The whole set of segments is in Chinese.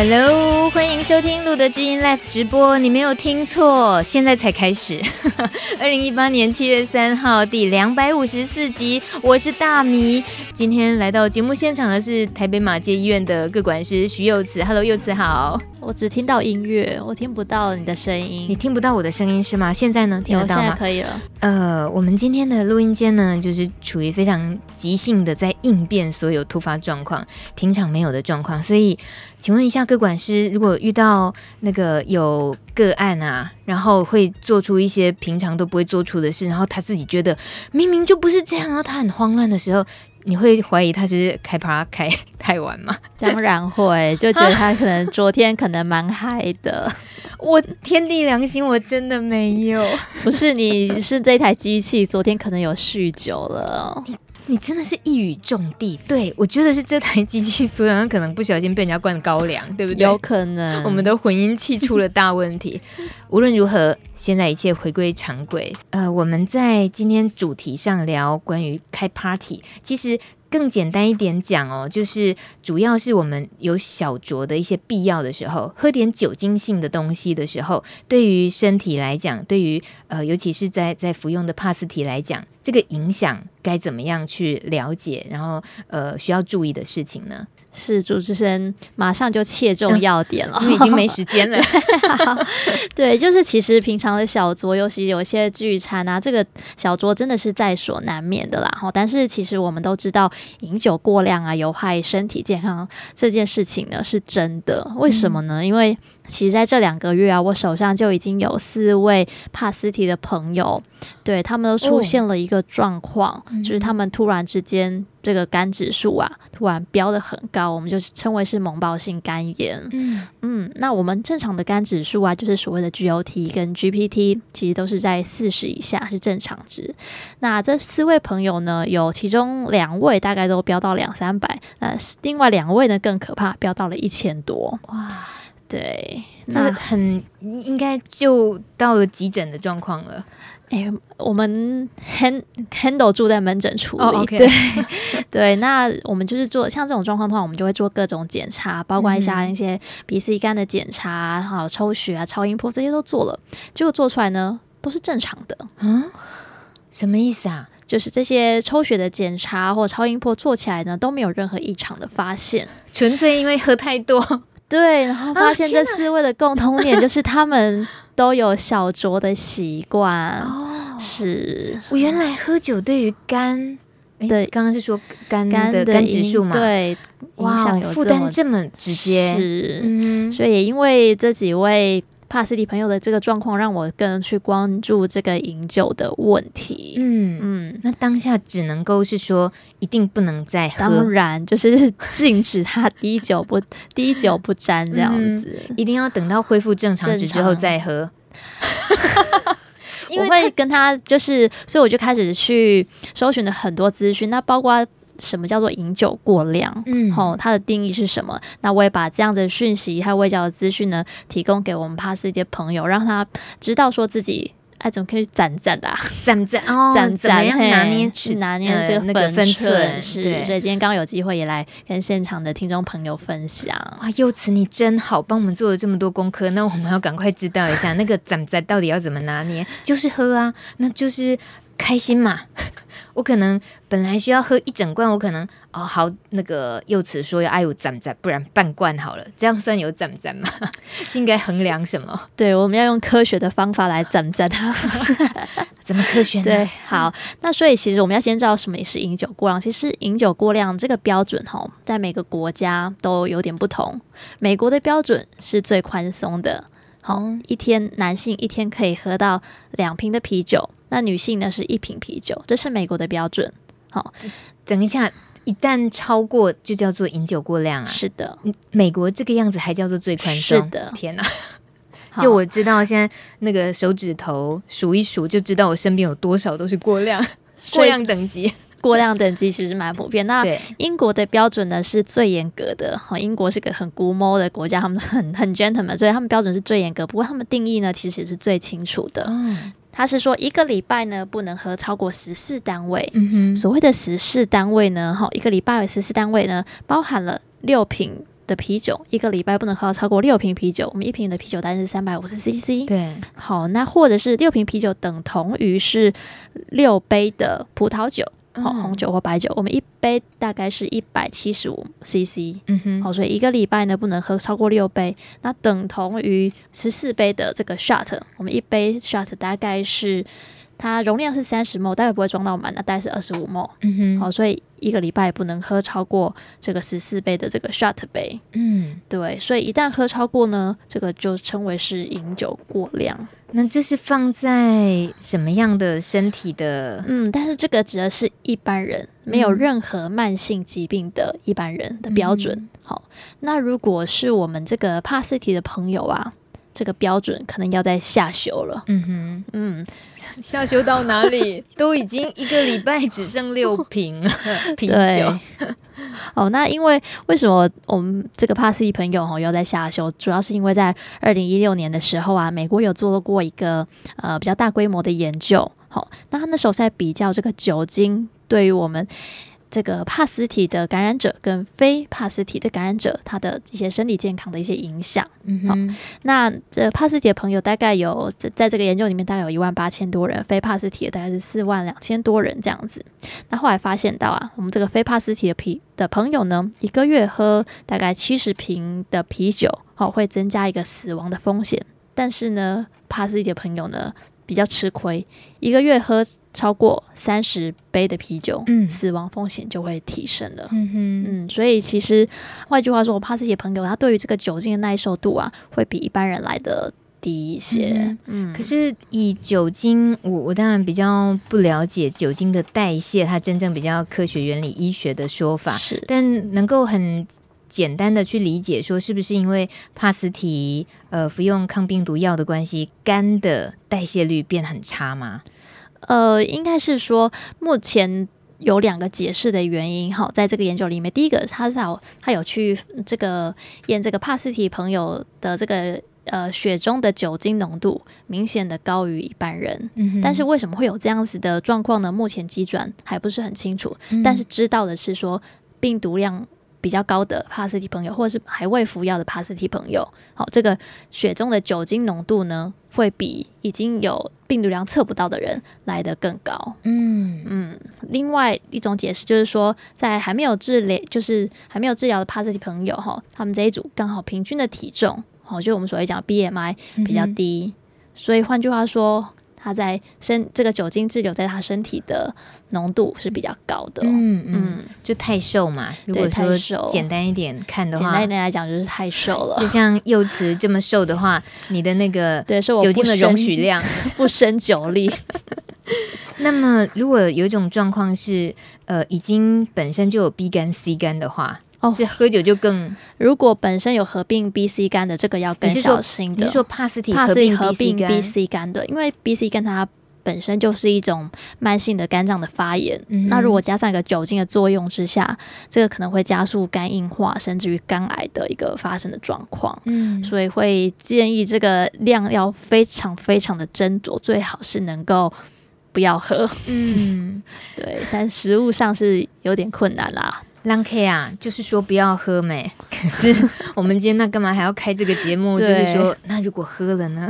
Hello，欢迎收听路德知音 Live 直播。你没有听错，现在才开始。二零一八年七月三号第两百五十四集，我是大米。今天来到节目现场的是台北马偕医院的各管师徐幼慈。Hello，柚慈好。我只听到音乐，我听不到你的声音。你听不到我的声音是吗？现在呢？听得到吗？现在可以了。呃，我们今天的录音间呢，就是处于非常即兴的在应变所有突发状况，平常没有的状况。所以，请问一下，各管师，如果遇到那个有个案啊，然后会做出一些平常都不会做出的事，然后他自己觉得明明就不是这样，然后他很慌乱的时候。你会怀疑他是开趴开太晚吗？当然会，就觉得他可能昨天可能蛮嗨的。我天地良心，我真的没有。不是，你是这台机器昨天可能有酗酒了。你真的是一语中的，对，我觉得是这台机器组长可能不小心被人家灌高粱，对不对？有可能，我们的混音器出了大问题。无论如何，现在一切回归常轨。呃，我们在今天主题上聊关于开 party，其实。更简单一点讲哦，就是主要是我们有小酌的一些必要的时候，喝点酒精性的东西的时候，对于身体来讲，对于呃，尤其是在在服用的帕斯提来讲，这个影响该怎么样去了解，然后呃，需要注意的事情呢？是主持人马上就切中要点了，因为已经没时间了。对，就是其实平常的小酌，尤其有些聚餐啊，这个小酌真的是在所难免的啦。哈，但是其实我们都知道，饮酒过量啊，有害身体健康这件事情呢，是真的。为什么呢？嗯、因为其实在这两个月啊，我手上就已经有四位帕斯提的朋友，对，他们都出现了一个状况，哦、就是他们突然之间这个肝指数啊，突然飙得很高，我们就称为是猛暴性肝炎。嗯嗯，那我们正常的肝指数啊，就是所谓的 GOT 跟 GPT，其实都是在四十以下是正常值。那这四位朋友呢，有其中两位大概都飙到两三百，那另外两位呢更可怕，飙到了一千多。哇！对，那很应该就到了急诊的状况了。哎、欸，我们 hand, handle 住在门诊处理。Oh, okay. 对 对，那我们就是做像这种状况的话，我们就会做各种检查，包括一下那些鼻、C、肝的检查，还有抽血啊、超音波这些都做了，结果做出来呢都是正常的。嗯，什么意思啊？就是这些抽血的检查或超音波做起来呢都没有任何异常的发现，纯粹因为喝太多。对，然后发现这四位的共同点就是他们 都有小酌的习惯。哦，是我原来喝酒对于肝，对，刚刚是说肝的肝指数嘛？对，哇，负担这么直接，是，嗯，所以也因为这几位。帕斯蒂朋友的这个状况，让我更去关注这个饮酒的问题。嗯嗯，那当下只能够是说，一定不能再喝，当然就是禁止他滴酒不 滴酒不沾这样子，嗯，一定要等到恢复正常值之后再喝。因 为我会跟他就是，所以我就开始去搜寻了很多资讯，那包括。什么叫做饮酒过量？嗯，吼，它的定义是什么？那我也把这样子的讯息还有微教的资讯呢，提供给我们帕斯提的朋友，让他知道说自己哎，怎么可以攒攒啦？攒攒哦，攒攒怎么样拿捏去拿捏这个分寸？呃那个、分寸是，所以今天刚刚有机会也来跟现场的听众朋友分享。哇，柚慈你真好，帮我们做了这么多功课，那我们要赶快知道一下那个攒攒到底要怎么拿捏？就是喝啊，那就是开心嘛。我可能本来需要喝一整罐，我可能哦好，那个柚慈说要爱我赞赞，不然半罐好了，这样算有赞赞吗？应该衡量什么？对，我们要用科学的方法来赞赞它。怎么科学呢？对，好，那所以其实我们要先知道什么是饮酒过量。其实饮酒过量这个标准哈，在每个国家都有点不同。美国的标准是最宽松的，好，一天男性一天可以喝到两瓶的啤酒。那女性呢，是一瓶啤酒，这是美国的标准。好，等一下，一旦超过就叫做饮酒过量啊。是的，美国这个样子还叫做最宽松。是的，天哪！就我知道，现在那个手指头数一数就知道我身边有多少都是过量，过量等级。过量等级其实蛮普遍。那英国的标准呢是最严格的。哈，英国是个很龟毛的国家，他们很很 gentleman，所以他们标准是最严格。不过他们定义呢，其实也是最清楚的。嗯。他是说一个礼拜呢不能喝超过十四单位。嗯哼，所谓的十四单位呢，哈，一个礼拜有十四单位呢，包含了六瓶的啤酒，一个礼拜不能喝超过六瓶啤酒。我们一瓶的啤酒单是三百五十 CC。对，好，那或者是六瓶啤酒等同于是六杯的葡萄酒，好、嗯，红酒或白酒。我们一杯大概是一百七十五 CC。嗯哼，好，所以一个礼拜呢不能喝超过六杯，那等同于十四杯的这个 shot。我们一杯 shot 大概是。它容量是三十 ml，待会不会装到满，那大概是二十五 ml。嗯哼，好，所以一个礼拜不能喝超过这个十四杯的这个 shot 杯。嗯，对，所以一旦喝超过呢，这个就称为是饮酒过量。那这是放在什么样的身体的？嗯，但是这个指的是一般人，没有任何慢性疾病的一般人的标准。嗯、好，那如果是我们这个帕斯提的朋友啊。这个标准可能要再下修了。嗯哼，嗯，下修到哪里？都已经一个礼拜只剩六瓶了 啤酒。哦，那因为为什么我们这个帕斯蒂朋友哈要在下修？主要是因为在二零一六年的时候啊，美国有做过一个呃比较大规模的研究。好、哦，那他那时候在比较这个酒精对于我们。这个帕斯体的感染者跟非帕斯体的感染者，他的一些身体健康的一些影响。嗯哼，好，那这帕斯体的朋友大概有在在这个研究里面大概有一万八千多人，非帕斯体的大概是四万两千多人这样子。那后来发现到啊，我们这个非帕斯体的啤的朋友呢，一个月喝大概七十瓶的啤酒，好，会增加一个死亡的风险。但是呢，帕斯体的朋友呢，比较吃亏，一个月喝超过三十杯的啤酒，嗯，死亡风险就会提升了。嗯哼，嗯，所以其实换句话说，我帕斯提朋友他对于这个酒精的耐受度啊，会比一般人来的低一些。嗯，嗯，可是以酒精，我我当然比较不了解酒精的代谢，它真正比较科学原理医学的说法是，但能够很。简单的去理解，说是不是因为帕斯提呃服用抗病毒药的关系，肝的代谢率变很差吗？呃，应该是说目前有两个解释的原因。哈，在这个研究里面，第一个他是有他有去这个验这个帕斯提朋友的这个呃血中的酒精浓度明显的高于一般人，嗯，但是为什么会有这样子的状况呢？目前机转还不是很清楚，嗯，但是知道的是说病毒量。比较高的帕斯提朋友，或者是还未服药的帕斯提朋友，好，这个血中的酒精浓度呢，会比已经有病毒量测不到的人来得更高。嗯嗯。另外一种解释就是说，在还没有治疗，就是还没有治疗的帕斯提朋友哈，他们这一组刚好平均的体重，哦，就我们所谓讲 BMI 比较低，嗯、所以换句话说。他在身这个酒精滞留在他身体的浓度是比较高的，嗯嗯，就太瘦嘛。如果说简单一点看的话，简单一点来讲就是太瘦了。就像柚子这么瘦的话，你的那个对是酒精的容许量 不胜酒力。那么如果有一种状况是，呃，已经本身就有 B 肝 C 肝的话。哦，是喝酒就更，如果本身有合并 B、C 肝的，这个要更小心的。你是说帕斯提合并 B、C 肝的？因为 B、C 肝它本身就是一种慢性的肝脏的发炎，嗯，那如果加上一个酒精的作用之下，这个可能会加速肝硬化，甚至于肝癌的一个发生的状况。嗯，所以会建议这个量要非常非常的斟酌，最好是能够不要喝。嗯，对，但食物上是有点困难啦。狼 K 啊，就是说不要喝没。可 是我们今天那干嘛还要开这个节目？就是说，那如果喝了呢？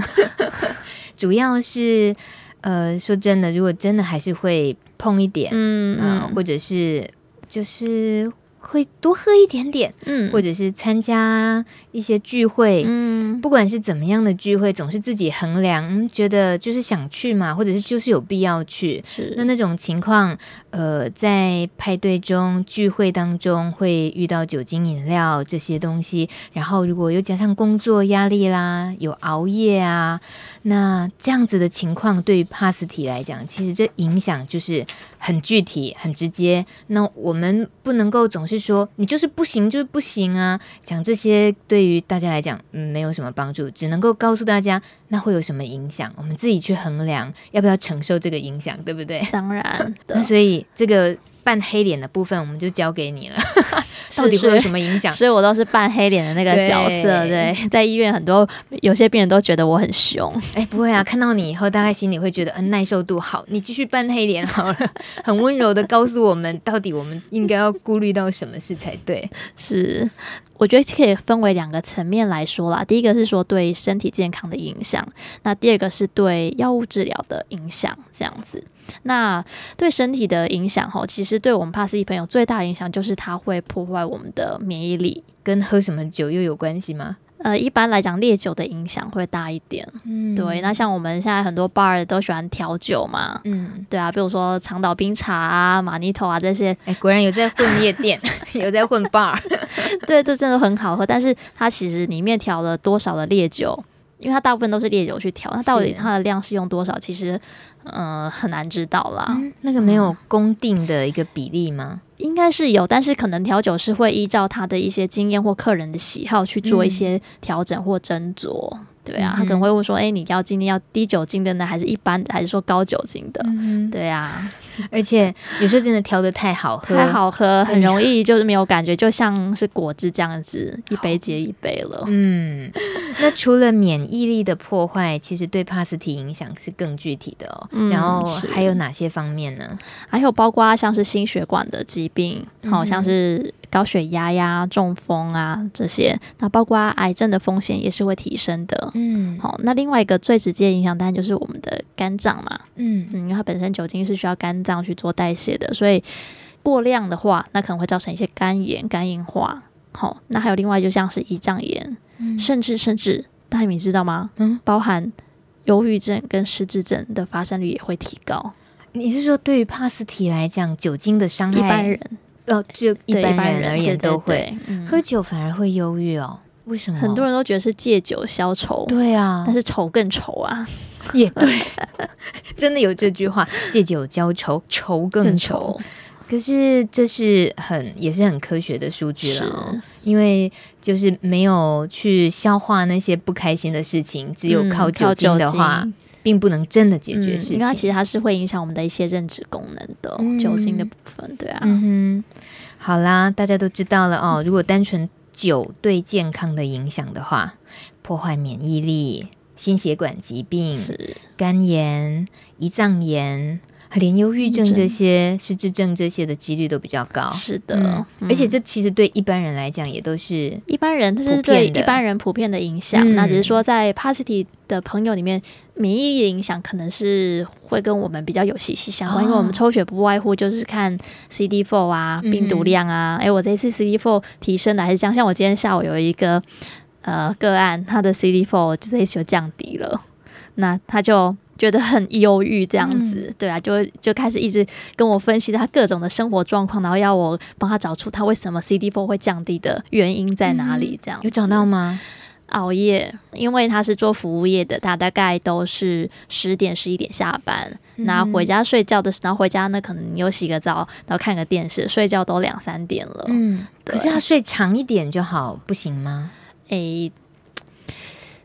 主要是呃，说真的，如果真的还是会碰一点，嗯、呃、或者是就是。会多喝一点点，嗯，或者是参加一些聚会，嗯，不管是怎么样的聚会，总是自己衡量，觉得就是想去嘛，或者是就是有必要去。是那那种情况，呃，在派对中、聚会当中会遇到酒精饮料这些东西，然后如果又加上工作压力啦，有熬夜啊。那这样子的情况，对于帕斯提来讲，其实这影响就是很具体、很直接。那我们不能够总是说你就是不行，就是不行啊，讲这些对于大家来讲，嗯，没有什么帮助。只能够告诉大家，那会有什么影响，我们自己去衡量要不要承受这个影响，对不对？当然。那所以这个。扮黑脸的部分，我们就交给你了。到底会有什么影响？所以我都是扮黑脸的那个角色。对，对，在医院很多有些病人都觉得我很凶。哎，不会啊，看到你以后，大概心里会觉得，嗯，耐受度好，你继续扮黑脸好了，很温柔的告诉我们，到底我们应该要顾虑到什么事才对。是，我觉得可以分为两个层面来说啦。第一个是说对身体健康的影响，那第二个是对药物治疗的影响，这样子。那对身体的影响，哈，其实对我们帕斯蒂朋友最大的影响就是它会破坏我们的免疫力，跟喝什么酒又有关系吗？呃，一般来讲，烈酒的影响会大一点。嗯，对。那像我们现在很多 bar 都喜欢调酒嘛，嗯，对啊，比如说长岛冰茶啊、马尼头啊这些。哎，果然有在混夜店，有在混 bar。对，这真的很好喝，但是它其实里面调了多少的烈酒？因为它大部分都是烈酒去调，那到底它的量是用多少？其实。嗯、呃，很难知道啦。嗯、那个没有公定的一个比例吗？嗯、应该是有，但是可能调酒师会依照他的一些经验或客人的喜好去做一些调整或斟酌。嗯对啊，他可能会问说：“哎、欸，你要今天要低酒精的呢，还是一般的，还是说高酒精的？”嗯、对啊，而且有时候真的调的太好喝，太好喝，很容易就是没有感觉，就像是果汁这样子，一杯接一杯了。嗯，那除了免疫力的破坏，其实对帕斯提影响是更具体的哦。嗯、然后还有哪些方面呢？还有包括像是心血管的疾病，好、嗯、像是。高血压呀、中风啊这些，那包括癌症的风险也是会提升的。嗯，好，那另外一个最直接影响当然就是我们的肝脏嘛。嗯嗯，因为它本身酒精是需要肝脏去做代谢的，所以过量的话，那可能会造成一些肝炎、肝硬化。好，那还有另外就像是胰脏炎，嗯、甚至甚至大家你知道吗？嗯，包含忧郁症跟失智症的发生率也会提高。你是说对于帕斯提来讲，酒精的伤害？一般人。哦，就一般人而言都会喝酒反而会忧郁哦？为什么？很多人都觉得是借酒消愁，对啊，但是愁更愁啊，也对，真的有这句话，借酒浇愁，愁更愁。可是这是很也是很科学的数据了、哦，因为就是没有去消化那些不开心的事情，只有靠酒精的话。嗯并不能真的解决事情，嗯、因为它其实它是会影响我们的一些认知功能的、嗯、酒精的部分，对啊。嗯哼，好啦，大家都知道了哦。如果单纯酒对健康的影响的话，破坏免疫力、心血管疾病、肝炎、胰脏炎。连忧郁症这些、失智症这些的几率都比较高，是的，嗯、而且这其实对一般人来讲也都是一般人，这是对一般人普遍的影响。嗯、那只是说，在帕斯提的朋友里面，免疫力的影响可能是会跟我们比较有息息相关，哦、因为我们抽血不外乎就是看 CD4 啊、病毒量啊。哎、嗯，我这次 CD4 提升的还是降，像我今天下午有一个呃个案，他的 CD4 就这一次就降低了，那他就。觉得很忧郁这样子，嗯、对啊，就就开始一直跟我分析他各种的生活状况，然后要我帮他找出他为什么 CD4 会降低的原因在哪里。这样、嗯、有找到吗？熬夜，因为他是做服务业的，他大概都是十点十一点下班，然后回家睡觉的时候，然后回家呢可能又洗个澡，然后看个电视，睡觉都两三点了。嗯，可是他睡长一点就好，不行吗？诶。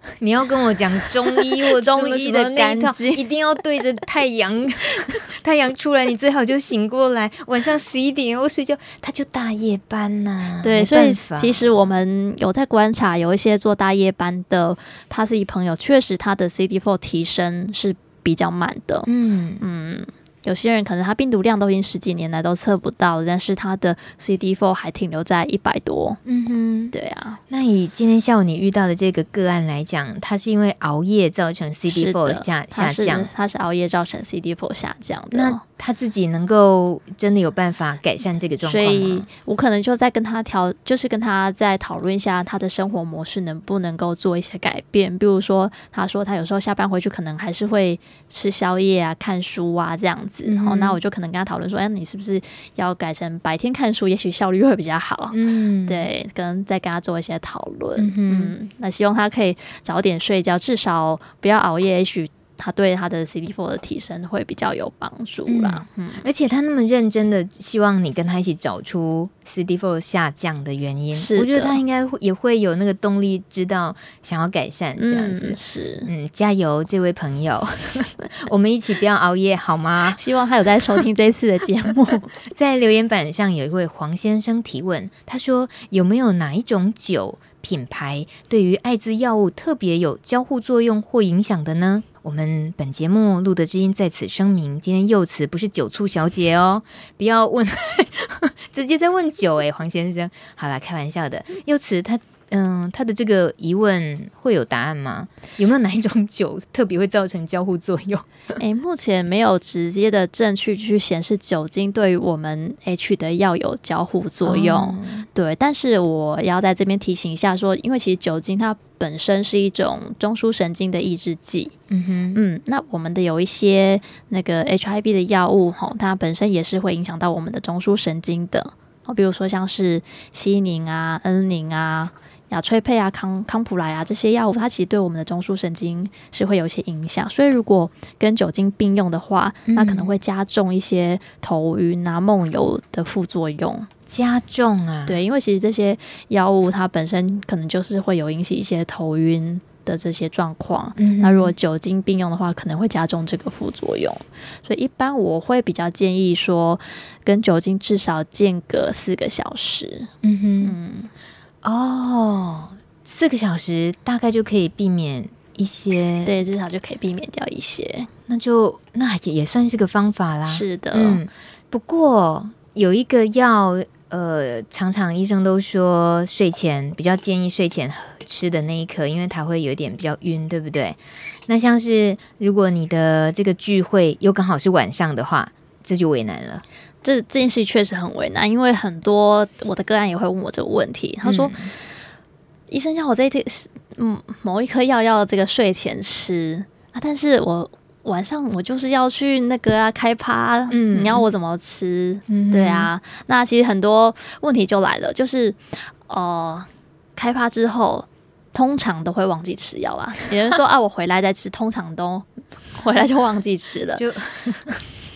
你要跟我讲中医或 中医的干净，一定要对着太阳，太阳出来，你最好就醒过来。晚上十一点又睡觉，他就大夜班呐、啊。对，所以其实我们有在观察，有一些做大夜班的帕斯提朋友，确实他的 CD4 提升是比较慢的。嗯嗯。有些人可能他病毒量都已经十几年来都测不到了，但是他的 CD4 还停留在一百多。嗯哼，对啊。那以今天下午你遇到的这个个案来讲，他是因为熬夜造成 CD4 下下降？他是熬夜造成 CD4 下降的。那他自己能够真的有办法改善这个状况？所以我可能就在跟他调，就是跟他再讨论一下他的生活模式能不能够做一些改变。比如说，他说他有时候下班回去可能还是会吃宵夜啊、看书啊这样子。然后，那我就可能跟他讨论说，哎，你是不是要改成白天看书？也许效率会比较好。嗯，对，跟再跟他做一些讨论。嗯，嗯，那希望他可以早点睡觉，至少不要熬夜。也许它对他的 CD4 的提升会比较有帮助啦。嗯，而且他那么认真的希望你跟他一起找出 CD4 下降的原因，是我觉得他应该也会有那个动力，知道想要改善这样子。嗯、是，嗯，加油，这位朋友，我们一起不要熬夜好吗？希望他有在收听这次的节目。在留言板上有一位黄先生提问，他说有没有哪一种酒品牌对于艾滋药物特别有交互作用或影响的呢？我们本节目露德知音在此声明，今天幼慈不是酒醋小姐哦，不要问，直接在问酒诶，黄先生，好啦，开玩笑的，幼慈他。嗯，他的这个疑问会有答案吗？有没有哪一种酒特别会造成交互作用？诶、欸，目前没有直接的证据去显示酒精对于我们 H 的药有交互作用。哦、对，但是我要在这边提醒一下说，说因为其实酒精它本身是一种中枢神经的抑制剂。嗯哼，嗯，那我们的有一些那个 HIV 的药物，吼，它本身也是会影响到我们的中枢神经的。哦，比如说像是西宁啊、恩宁啊。雅翠佩啊、康康普莱啊这些药物，它其实对我们的中枢神经是会有一些影响，所以如果跟酒精并用的话，嗯、那可能会加重一些头晕啊、梦游的副作用。加重啊？对，因为其实这些药物它本身可能就是会有引起一些头晕的这些状况。嗯、那如果酒精并用的话，可能会加重这个副作用。所以一般我会比较建议说，跟酒精至少间隔四个小时。嗯哼。嗯哦，四个小时大概就可以避免一些，对，至少就可以避免掉一些，那就那也也算是个方法啦。是的，嗯，不过有一个药，呃，常常医生都说睡前比较建议睡前吃的那一颗，因为它会有点比较晕，对不对？那像是如果你的这个聚会又刚好是晚上的话，这就为难了。这这件事确实很为难，因为很多我的个案也会问我这个问题。他说：“嗯、医生叫我这一天嗯某一颗药要这个睡前吃啊，但是我晚上我就是要去那个啊开趴，嗯，你要我怎么吃？嗯、对啊，那其实很多问题就来了，就是呃开趴之后通常都会忘记吃药啦。有人说啊，我回来再吃，通常都回来就忘记吃了。”就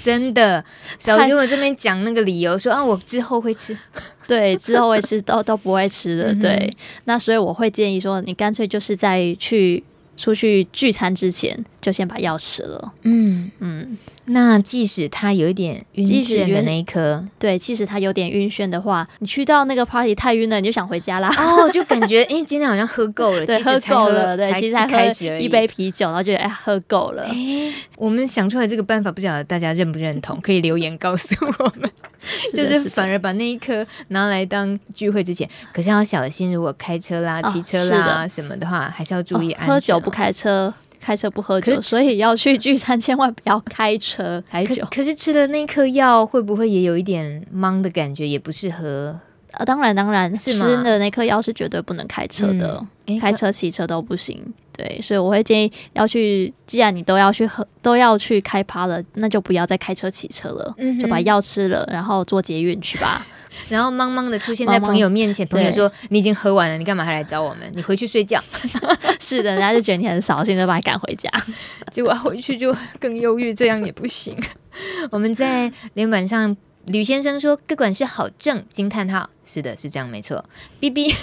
真的，小跟我这边讲那个理由说啊，我之后会吃，对，之后会吃都都不会吃的，对。嗯、那所以我会建议说，你干脆就是在去出去聚餐之前，就先把药吃了。嗯嗯。嗯那即使他有一点晕眩的那一颗，对，即使他有点晕眩的话，你去到那个 party 太晕了，你就想回家啦。哦，就感觉 哎，今天好像喝够了，对，喝够了，对，其实才开始一杯啤酒，然后觉得哎，喝够了。哎，我们想出来这个办法，不晓得大家认不认同？可以留言告诉我们。就是反而把那一颗拿来当聚会之前，可是要小心，如果开车啦、骑车啦什么的话，还是要注意安全。喝酒不开车。开车不喝酒，所以要去聚餐，千万不要开车开酒。可是吃的那颗药会不会也有一点懵的感觉？也不适合。呃，当然当然，是吗吃的那颗药是绝对不能开车的，嗯、开车骑车都不行。对，所以我会建议要去，既然你都要去喝，都要去开趴了，那就不要再开车骑车了，嗯、就把药吃了，然后坐捷运去吧。然后茫茫的出现在朋友面前，茫茫朋友说：“你已经喝完了，你干嘛还来找我们？你回去睡觉。”是的，人家就觉得你很扫兴，就把你赶回家。结果回去就更忧郁，这样也不行。我们在连板上，吕先生说：“个管是好正惊叹号。”是的，是这样，没错。B B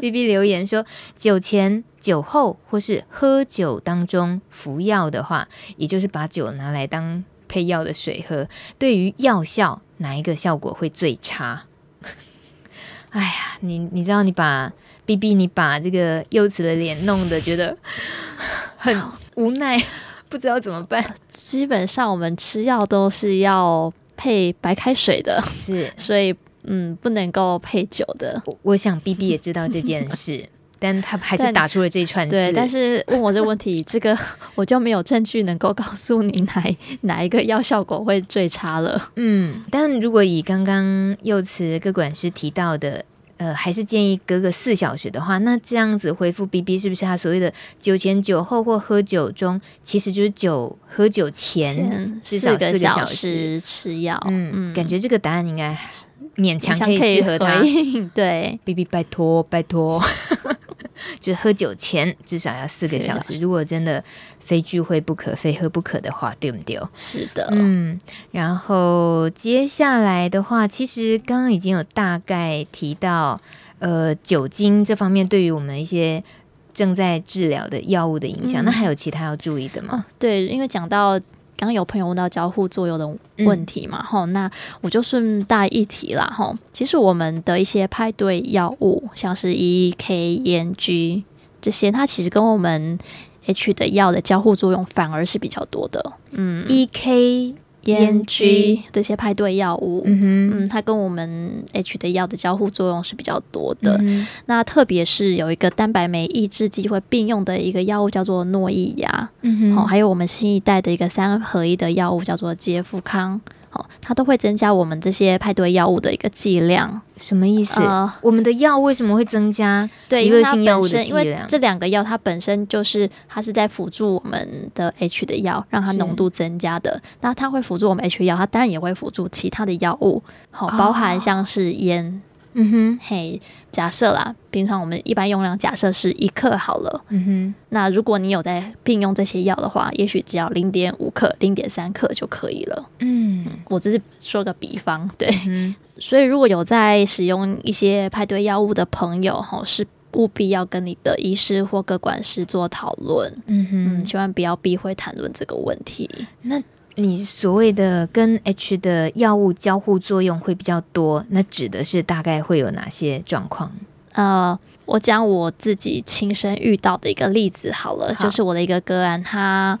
B B 留言说：“酒前、酒后或是喝酒当中服药的话，也就是把酒拿来当配药的水喝，对于药效。”哪一个效果会最差？哎呀，你你知道，你把 B B，你把这个柚子的脸弄得觉得 很无奈，不知道怎么办。基本上我们吃药都是要配白开水的，是，所以嗯，不能够配酒的。我，我想 B B 也知道这件事。但他还是打出了这一串字。对，但是问我这个问题，这个我就没有证据能够告诉你哪哪一个药效果会最差了。嗯，但如果以刚刚幼慈个管师提到的，呃，还是建议隔个四小时的话，那这样子回复 BB 是不是他所谓的酒前、酒后或喝酒中，其实就是酒喝酒前至少四个小时吃药？嗯嗯，感觉这个答案应该勉强可以适合他。对，BB 拜托拜托。就喝酒前至少要四个小时。如果真的非聚会不可、非喝不可的话，对不对？是的，嗯。然后接下来的话，其实刚刚已经有大概提到，呃，酒精这方面对于我们一些正在治疗的药物的影响，嗯、那还有其他要注意的吗？对，因为讲到。刚刚有朋友问到交互作用的问题嘛？哈、嗯，那我就顺带一提啦。哈，其实我们的一些派对药物，像是 E K N G 这些，它其实跟我们 H 的药的交互作用反而是比较多的。嗯，E K。烟 G 这些派对药物，嗯哼，嗯，它跟我们 H 的药的交互作用是比较多的。嗯、那特别是有一个蛋白酶抑制剂会并用的一个药物叫做诺伊雅，嗯哼，哦，还有我们新一代的一个三合一的药物叫做捷富康。好，它都会增加我们这些派对药物的一个剂量，什么意思？呃，我们的药为什么会增加？对，一个性药物的剂量，因为这两个药它本身就是它是在辅助我们的 H 的药，让它浓度增加的。那它会辅助我们 H 药，它当然也会辅助其他的药物，好，包含像是烟。嗯哼，嘿，假设啦，平常我们一般用量假设是一克好了。嗯哼，那如果你有在并用这些药的话，也许只要零点五克、零点三克就可以了。嗯，我只是说个比方，对。嗯，所以如果有在使用一些派对药物的朋友，吼，是务必要跟你的医师或各管师做讨论。嗯哼，嗯，千万不要避讳谈论这个问题。那。你所谓的跟 H 的药物交互作用会比较多，那指的是大概会有哪些状况？呃，我讲我自己亲身遇到的一个例子好了，好，就是我的一个个案，他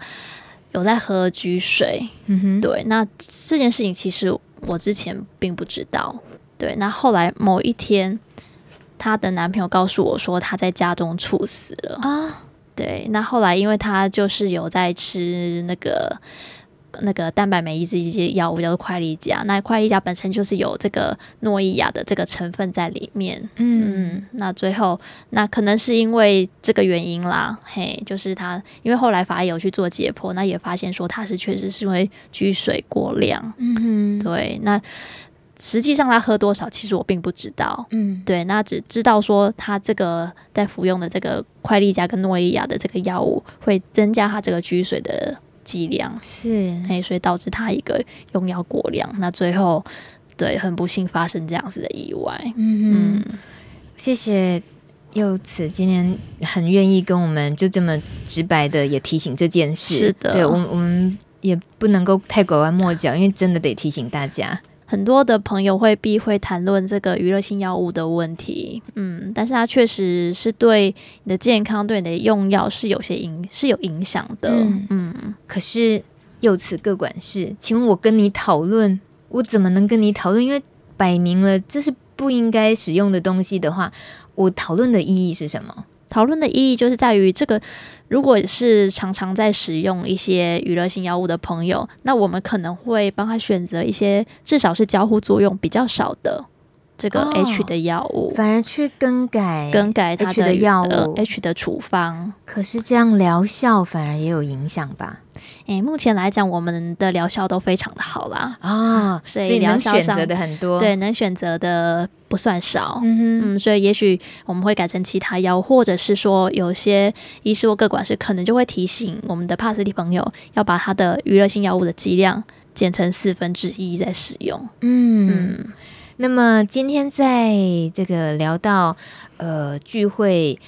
有在喝菊水。嗯哼，对，那这件事情其实我之前并不知道。对，那后来某一天，她的男朋友告诉我说他在家中猝死了啊。对，那后来因为他就是有在吃那个。那个蛋白酶抑制一些药物叫做快利佳，那快利佳本身就是有这个诺伊亚的这个成分在里面。嗯，嗯，那最后那可能是因为这个原因啦，嘿，就是他因为后来法医有去做解剖，那也发现说他是确实是因为橘水过量。嗯哼，对，那实际上他喝多少，其实我并不知道。嗯，对，那只知道说他这个在服用的这个快利佳跟诺伊亚的这个药物会增加他这个橘水的。剂量是，哎，所以导致他一个用药过量，那最后对很不幸发生这样子的意外。嗯，嗯，谢谢柚子今天很愿意跟我们就这么直白的也提醒这件事。是的，对我我们也不能够太拐弯抹角，因为真的得提醒大家。很多的朋友会避讳谈论这个娱乐性药物的问题，嗯，但是它确实是对你的健康、对你的用药是有些影是有影响的，嗯，嗯，可是又此各管事，请问我跟你讨论，我怎么能跟你讨论？因为摆明了这是不应该使用的东西的话，我讨论的意义是什么？讨论的意义就是在于这个。如果是常常在使用一些娱乐性药物的朋友，那我们可能会帮他选择一些至少是交互作用比较少的这个 H 的药物，哦，反而去更改更改它的药物，呃、H 的处方。可是这样疗效反而也有影响吧？诶、欸，目前来讲，我们的疗效都非常的好啦啊、哦，所以能选择的很多，对，能选择的不算少。嗯嗯，所以也许我们会改成其他药，或者是说有些医师或各管师可能就会提醒我们的帕斯蒂朋友，要把他的娱乐性药物的剂量减成四分之一再使用。嗯嗯，那么今天在这个聊到呃聚会。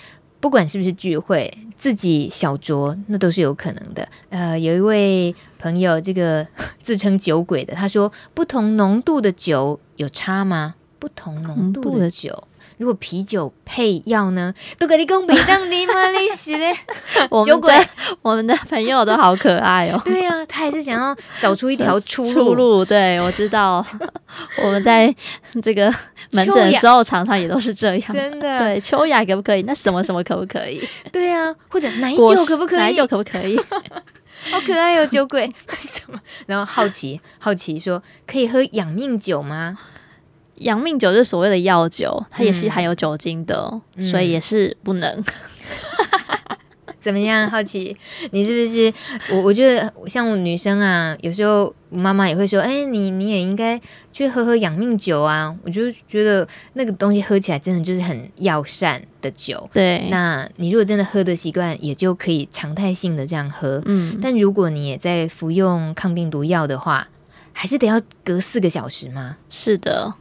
不管是不是聚会，自己小酌那都是有可能的。呃，有一位朋友，这个 自称酒鬼的，他说：不同浓度的酒有差吗？不同浓度的酒。如果啤酒配药呢？都跟你讲没当你吗？你是嘞，酒鬼，我们的朋友都好可爱哦。对呀、啊，他还是想要找出一条 出路。出路，对，我知道。我们在这个门诊的时候，常常也都是这样。真的，对，秋雅可不可以？那什么什么可不可以？对啊，或者奶酒可不可以？奶酒可不可以？好可爱哟、哦，酒鬼。什么？然后好奇，好奇说，可以喝养命酒吗？养命酒是所谓的药酒，它也是含有酒精的，嗯、所以也是不能。怎么样？好奇你是不是？我我觉得像我女生啊，有时候妈妈也会说：“哎、欸，你你也应该去喝喝养命酒啊。”我就觉得那个东西喝起来真的就是很药膳的酒。对，那你如果真的喝的习惯，也就可以常态性的这样喝。嗯，但如果你也在服用抗病毒药的话，还是得要隔四个小时吗？是的。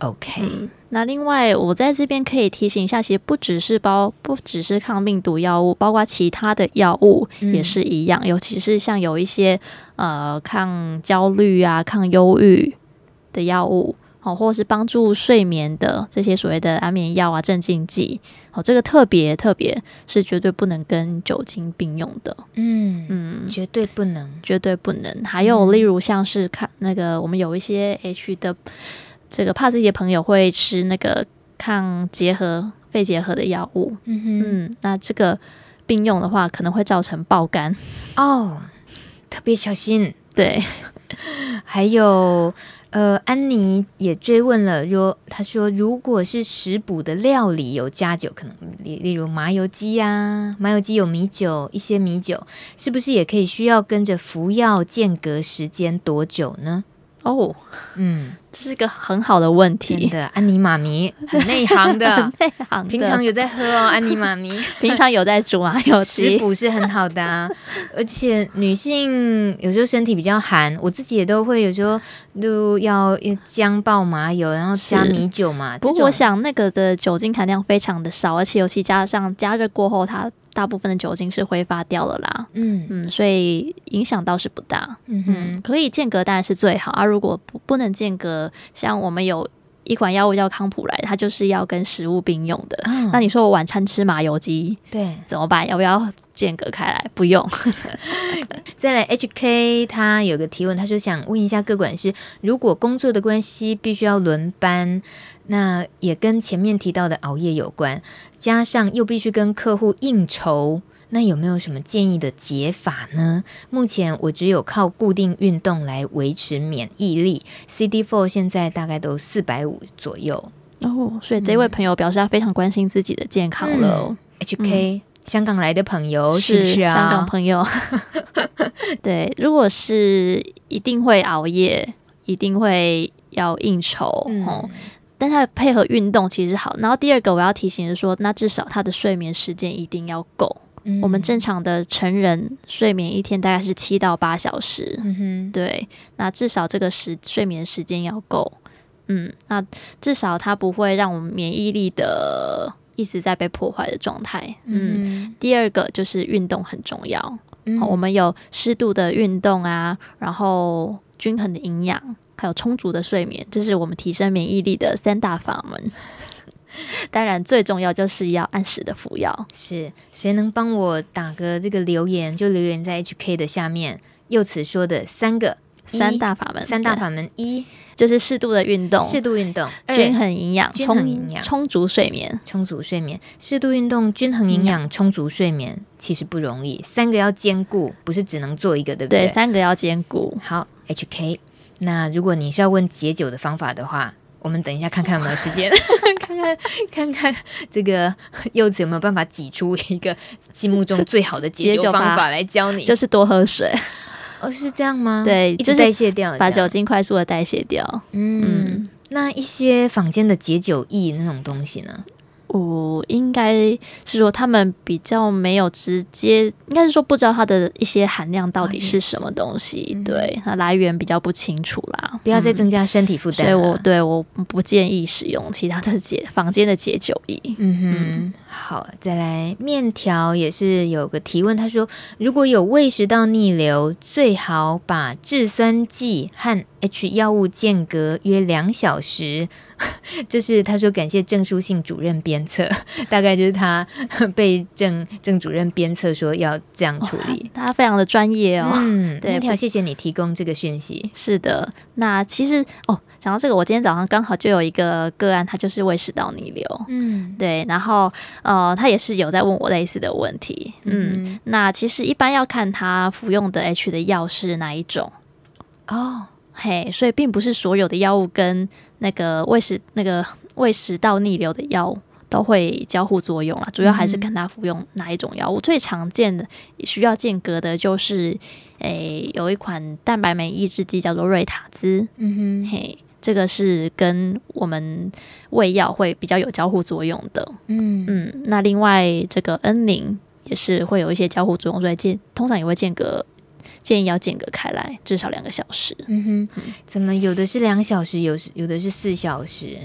OK。嗯那另外，我在这边可以提醒一下，其实不只是包，不只是抗病毒药物，包括其他的药物也是一样。嗯、尤其是像有一些呃抗焦虑啊、抗忧郁的药物，哦，或是帮助睡眠的这些所谓的安眠药啊、镇静剂，哦，这个特别特别是绝对不能跟酒精并用的。嗯嗯，绝对不能，绝对不能。还有例如像是看那个，我们有一些 H 的。这个怕自己的朋友会吃那个抗结核、肺结核的药物，嗯哼嗯，那这个并用的话，可能会造成爆肝哦，特别小心。对，还有呃，安妮也追问了，说她说，如果是食补的料理有加酒，可能例例如麻油鸡呀、啊，麻油鸡有米酒，一些米酒，是不是也可以需要跟着服药间隔时间多久呢？哦，嗯。这是个很好的问题。真的，安妮妈咪很内行的，内行的。平常有在喝哦，安妮妈咪。平常有在煮啊，有食补是很好的啊。而且女性有时候身体比较寒，我自己也都会有时候都要姜爆麻油，然后加米酒嘛。不过我想那个的酒精含量非常的少，而且尤其加上加热过后，它大部分的酒精是挥发掉了啦。嗯嗯，所以影响倒是不大。嗯哼，可以间隔当然是最好啊。如果不不能间隔。像我们有一款药物叫康普莱，它就是要跟食物并用的。嗯、那你说我晚餐吃麻油鸡，对，怎么办？要不要间隔开来？不用。再来，HK 他有个提问，他就想问一下各管师，如果工作的关系必须要轮班，那也跟前面提到的熬夜有关，加上又必须跟客户应酬。那有没有什么建议的解法呢？目前我只有靠固定运动来维持免疫力，CD4 现在大概都四百五左右哦。所以这位朋友表示他非常关心自己的健康了。嗯、HK、嗯、香港来的朋友是不是啊？香港朋友，对，如果是一定会熬夜，一定会要应酬、嗯、哦，但他配合运动其实好。然后第二个我要提醒的是说，那至少他的睡眠时间一定要够。我们正常的成人睡眠一天大概是七到八小时，嗯哼，对，那至少这个时睡眠时间要够，嗯，那至少它不会让我们免疫力的一直在被破坏的状态，嗯，嗯。第二个就是运动很重要，嗯，我们有适度的运动啊，然后均衡的营养，还有充足的睡眠，这是我们提升免疫力的三大法门。当然，最重要就是要按时的服药。是，谁能帮我打个这个留言？就留言在 HK 的下面。柚子说的三个三大法门，三大法门一就是适度的运动，适度运动，均衡营养，均衡营养，充足睡眠，充足睡眠，适度运动，均衡营养，充足睡眠，其实不容易，三个要兼顾，不是只能做一个，对不对？对，三个要兼顾。好，HK，那如果你是要问解酒的方法的话。我们等一下看看有没有时间，看 看看看这个柚子有没有办法挤出一个心目中最好的解酒方法来教你，就是多喝水。哦，是这样吗？对，一直代谢掉，把酒精快速的代谢掉。嗯，嗯，那一些坊间的解酒液那种东西呢？我应该是说，他们比较没有直接，应该是说不知道它的一些含量到底是什么东西，啊、对，它来源比较不清楚啦。不要再增加身体负担、嗯。所以我对我不建议使用其他的解房间的解酒液。嗯哼，嗯好，再来面条也是有个提问，他说如果有胃食道逆流，最好把制酸剂和 H 药物间隔约两小时。就是他说感谢郑书信主任鞭策，大概就是他被郑郑主任鞭策说要这样处理，他非常的专业哦。嗯，对，谢谢你提供这个讯息。是的，那其实哦，讲到这个，我今天早上刚好就有一个个案，他就是胃食道逆流。嗯，对，然后呃，他也是有在问我类似的问题。嗯，嗯，那其实一般要看他服用的 H 的药是哪一种哦。嘿，所以并不是所有的药物跟那个胃食那个胃食道逆流的药都会交互作用啦，主要还是看他服用哪一种药物。嗯、最常见的需要间隔的就是，诶、欸，有一款蛋白酶抑制剂叫做瑞塔兹，嗯哼，嘿，这个是跟我们胃药会比较有交互作用的，嗯嗯。那另外这个恩宁也是会有一些交互作用，所以间通常也会间隔，建议要间隔开来，至少两个小时。嗯哼，嗯，怎么有的是两小时，有有的是四小时？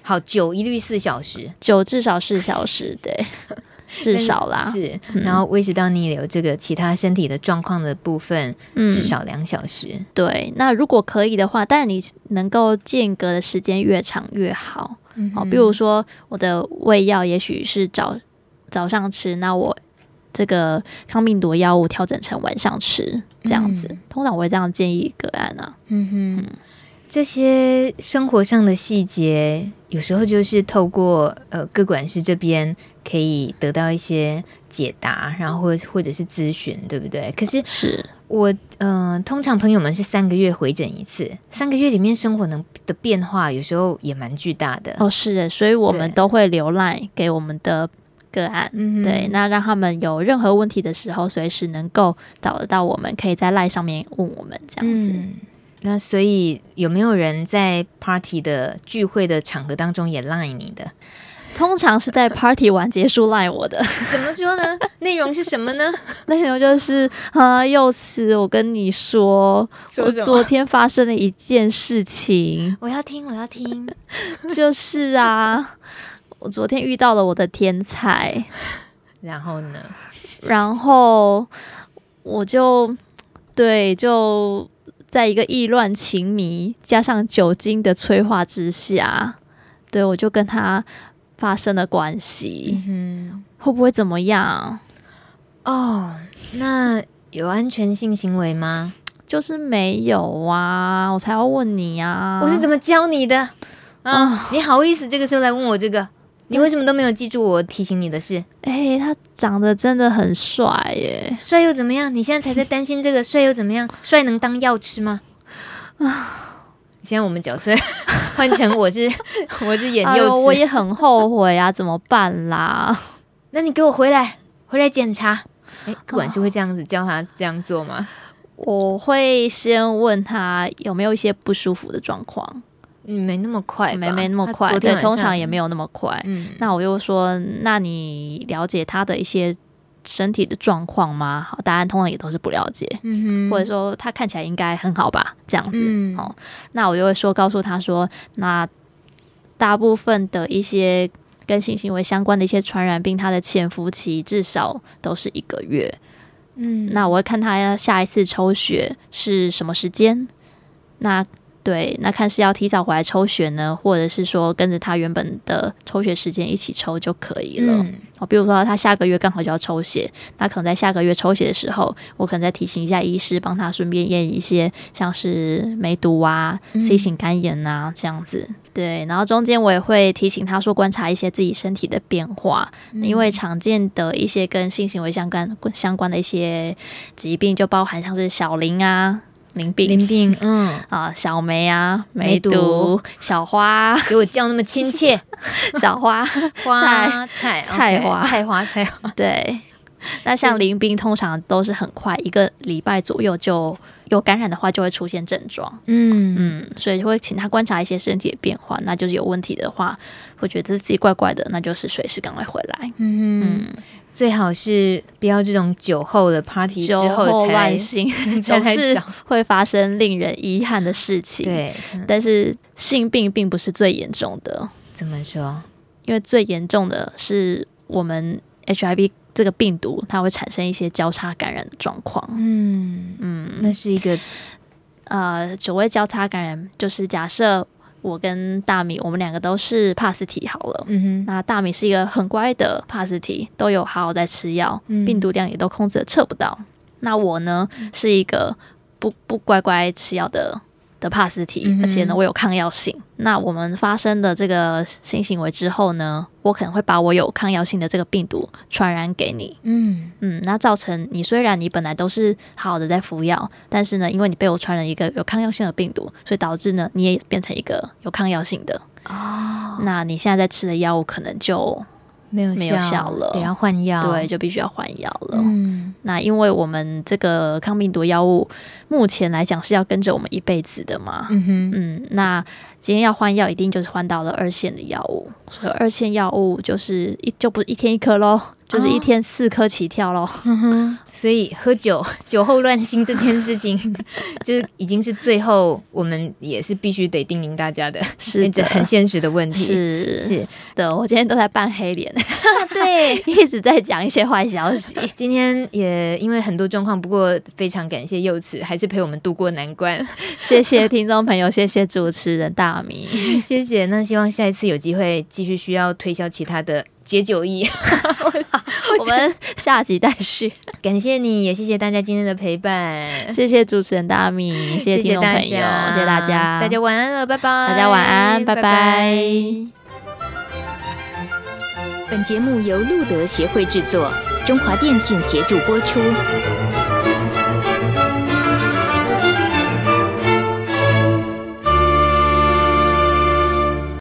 好，酒一律四小时，酒至少四小时，对，至少啦。是，然后胃食道逆流这个其他身体的状况的部分，嗯、至少两小时。对，那如果可以的话，当然你能够间隔的时间越长越好。嗯、好，比如说我的胃药也许是早早上吃，那我这个抗病毒药物调整成晚上吃，这样子。嗯、通常我会这样建议个案啊。嗯哼。嗯这些生活上的细节，有时候就是透过呃各管师这边可以得到一些解答，然后或或者是咨询，对不对？可是是我嗯、呃，通常朋友们是三个月回诊一次，三个月里面生活能的变化，有时候也蛮巨大的哦。是的，所以我们都会留 LINE 给我们的个案，对，对，那让他们有任何问题的时候，随时能够找得到我们，可以在 LINE 上面问我们这样子。嗯那所以有没有人在 party 的聚会的场合当中也 line 你的？通常是在 party 完结束 line 我的。怎么说呢？内容是什么呢？内容就是啊，又是我跟你说，说我昨天发生了一件事情。我要听，我要听。就是啊，我昨天遇到了我的天才。然后呢？然后我就对就。在一个意乱情迷加上酒精的催化之下，对，我就跟他发生了关系。嗯，会不会怎么样？哦，那有安全性行为吗？就是没有啊，我才要问你呀、啊。我是怎么教你的？啊，哦、你好意思这个时候来问我这个？你为什么都没有记住我提醒你的事？哎、欸，他长得真的很帅耶！帅又怎么样？你现在才在担心这个帅又怎么样？帅能当药吃吗？啊！现在我们角色 换成我是我是演幼子，我也很后悔啊，怎么办啦？那你给我回来，回来检查。哎、欸，个管是会这样子教他这样做吗？我会先问他有没有一些不舒服的状况。嗯，没那么快，没没那么快，对，通常也没有那么快。嗯，那我又说，那你了解他的一些身体的状况吗？好，答案通常也都是不了解。嗯哼，或者说他看起来应该很好吧，这样子。嗯，好，那我就会说，告诉他说，那大部分的一些跟性行为相关的一些传染病，它的潜伏期至少都是一个月。嗯，那我会看他下一次抽血是什么时间。那对，那看是要提早回来抽血呢，或者是说跟着他原本的抽血时间一起抽就可以了。哦、嗯，比如说他下个月刚好就要抽血，那可能在下个月抽血的时候，我可能再提醒一下医师，帮他顺便验一些像是梅毒啊、嗯、C 型肝炎啊这样子。对，然后中间我也会提醒他说，观察一些自己身体的变化，嗯、因为常见的一些跟性行为相关相关的一些疾病，就包含像是小林啊。淋病，林病，嗯。啊，小梅啊，梅毒，小花，给我叫那么亲切，小花，花菜，菜 花，菜花，菜花，对。那像林冰通常都是很快，一个礼拜左右就有感染的话，就会出现症状。嗯嗯，所以就会请他观察一些身体的变化，那就是有问题的话，会觉得自己怪怪的，那就是随时赶快回来。嗯嗯。最好是不要这种酒后的 party 之后才性，总是 会发生令人遗憾的事情。对，但是性病并不是最严重的。怎么说？因为最严重的是我们 HIV 这个病毒，它会产生一些交叉感染的状况。嗯嗯，那是一个呃，所谓交叉感染，就是假设。我跟大米，我们两个都是帕斯体好了。嗯哼，那大米是一个很乖的帕斯体，都有好好在吃药，嗯、病毒量也都控制的测不到。那我呢，是一个不不乖乖吃药的。的帕斯提，而且呢，我有抗药性。嗯、那我们发生的这个性行为之后呢，我可能会把我有抗药性的这个病毒传染给你。嗯嗯，那造成你虽然你本来都是好好的在服药，但是呢，因为你被我传染一个有抗药性的病毒，所以导致呢，你也变成一个有抗药性的。哦，那你现在在吃的药物可能就没有没有效了，得要换药，对，就必须要换药了。嗯，那因为我们这个抗病毒药物目前来讲是要跟着我们一辈子的嘛，嗯哼，嗯，那今天要换药，一定就是换到了二线的药物，所以二线药物就是一就不是一天一颗喽。就是一天四颗起跳喽，哦，所以喝酒 酒后乱性这件事情，就是已经是最后我们也是必须得叮咛大家的，是这很现实的问题。是是的，我今天都在扮黑脸，对，一直在讲一些坏消息。今天也因为很多状况，不过非常感谢柚慈，还是陪我们度过难关。谢谢听众朋友，谢谢主持人大米，谢谢。那希望下一次有机会继续需要推销其他的。解酒意，我 们下集待续。感谢你也谢谢大家今天的陪伴，谢谢主持人大米，谢谢听众朋友，谢谢，谢谢大家，大家晚安了，拜拜，大家晚安，拜拜。拜拜。本节目由路德协会制作，中华电信协助播出。